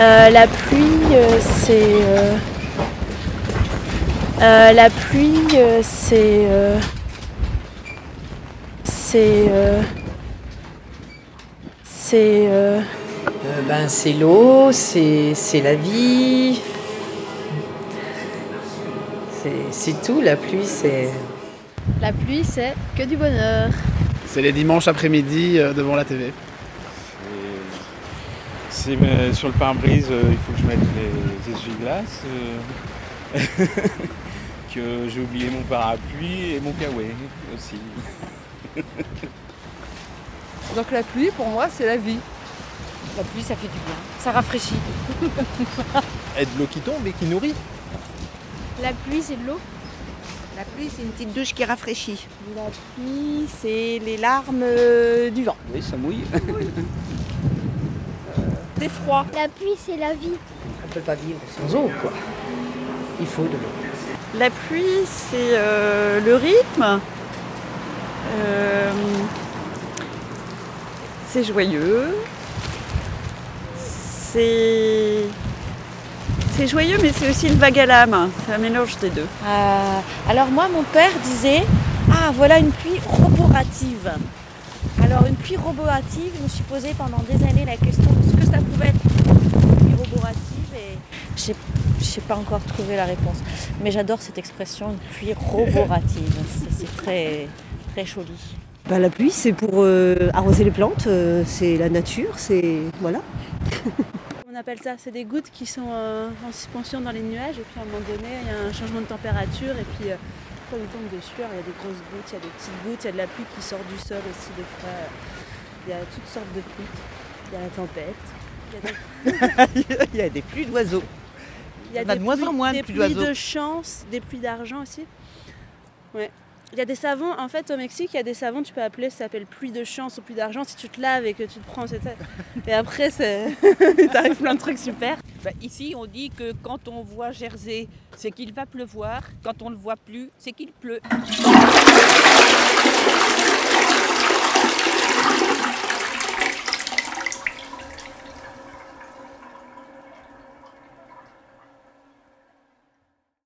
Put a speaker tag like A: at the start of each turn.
A: Euh, la pluie, euh, c'est. euh, euh, la pluie, euh, c'est. euh, c'est. euh, c'est. euh,
B: Euh, ben, c'est l'eau, c'est c'est la vie. C'est- C'est tout, la pluie, c'est...
A: La pluie, c'est que du bonheur.
C: C'est les dimanches après-midi euh, devant la TV.
D: C'est sur le pare-brise, euh, il faut que je mette les essuie-glaces. euh, que j'ai oublié mon parapluie et mon kawaii aussi.
E: Donc la pluie, pour moi, c'est la vie.
F: La pluie, ça fait du bien. Ça rafraîchit.
D: Et de l'eau qui tombe et qui nourrit.
A: La pluie, c'est de l'eau.
G: La pluie, c'est une petite douche qui rafraîchit.
H: La pluie, c'est les larmes euh, du vent.
B: Oui, ça mouille.
H: C'est froid.
I: La pluie, c'est la vie.
B: On peut pas vivre sans eau, quoi. Il faut de l'eau.
H: La pluie, c'est euh, le rythme. Euh, c'est joyeux. C'est. C'est joyeux, mais c'est aussi une vague à l'âme. C'est un mélange des deux.
A: Euh, alors moi, mon père disait, ah voilà une pluie roborative. Alors une pluie roborative, je me suis posé pendant des années la question de ce que ça pouvait être une pluie roborative et j'ai j'ai pas encore trouvé la réponse. Mais j'adore cette expression, une pluie roborative. C'est- C'est très très joli.
J: Bah, la pluie, c'est pour euh, arroser les plantes, euh, c'est la nature, c'est. Voilà.
A: On appelle ça, c'est des gouttes qui sont euh, en suspension dans les nuages et puis à un moment donné, il y a un changement de température et puis euh, il tombe des sueurs, il y a des grosses gouttes, il y a des petites gouttes, il y a de la pluie qui sort du sol aussi des fois. Il y a toutes sortes de pluies. Il y a la tempête. Il y a des,
G: Il y a des pluies d'oiseaux.
A: il y a
G: Il y en a
A: des
G: de moins en
A: pluies-
G: moins de
A: des
G: pluies
A: pluies
G: d'oiseaux.
A: de chance, des pluies d'argent aussi. Ouais. Il y a des savons, en fait au Mexique, il y a des savons, tu peux appeler, ça s'appelle pluie de chance ou pluie d'argent si tu te laves et que tu te prends. ça. Et après, t'arrives plein de trucs super.
K: Bah, ici, on dit que quand on voit Jersey, c'est qu'il va pleuvoir. Quand on ne le voit plus, c'est qu'il pleut.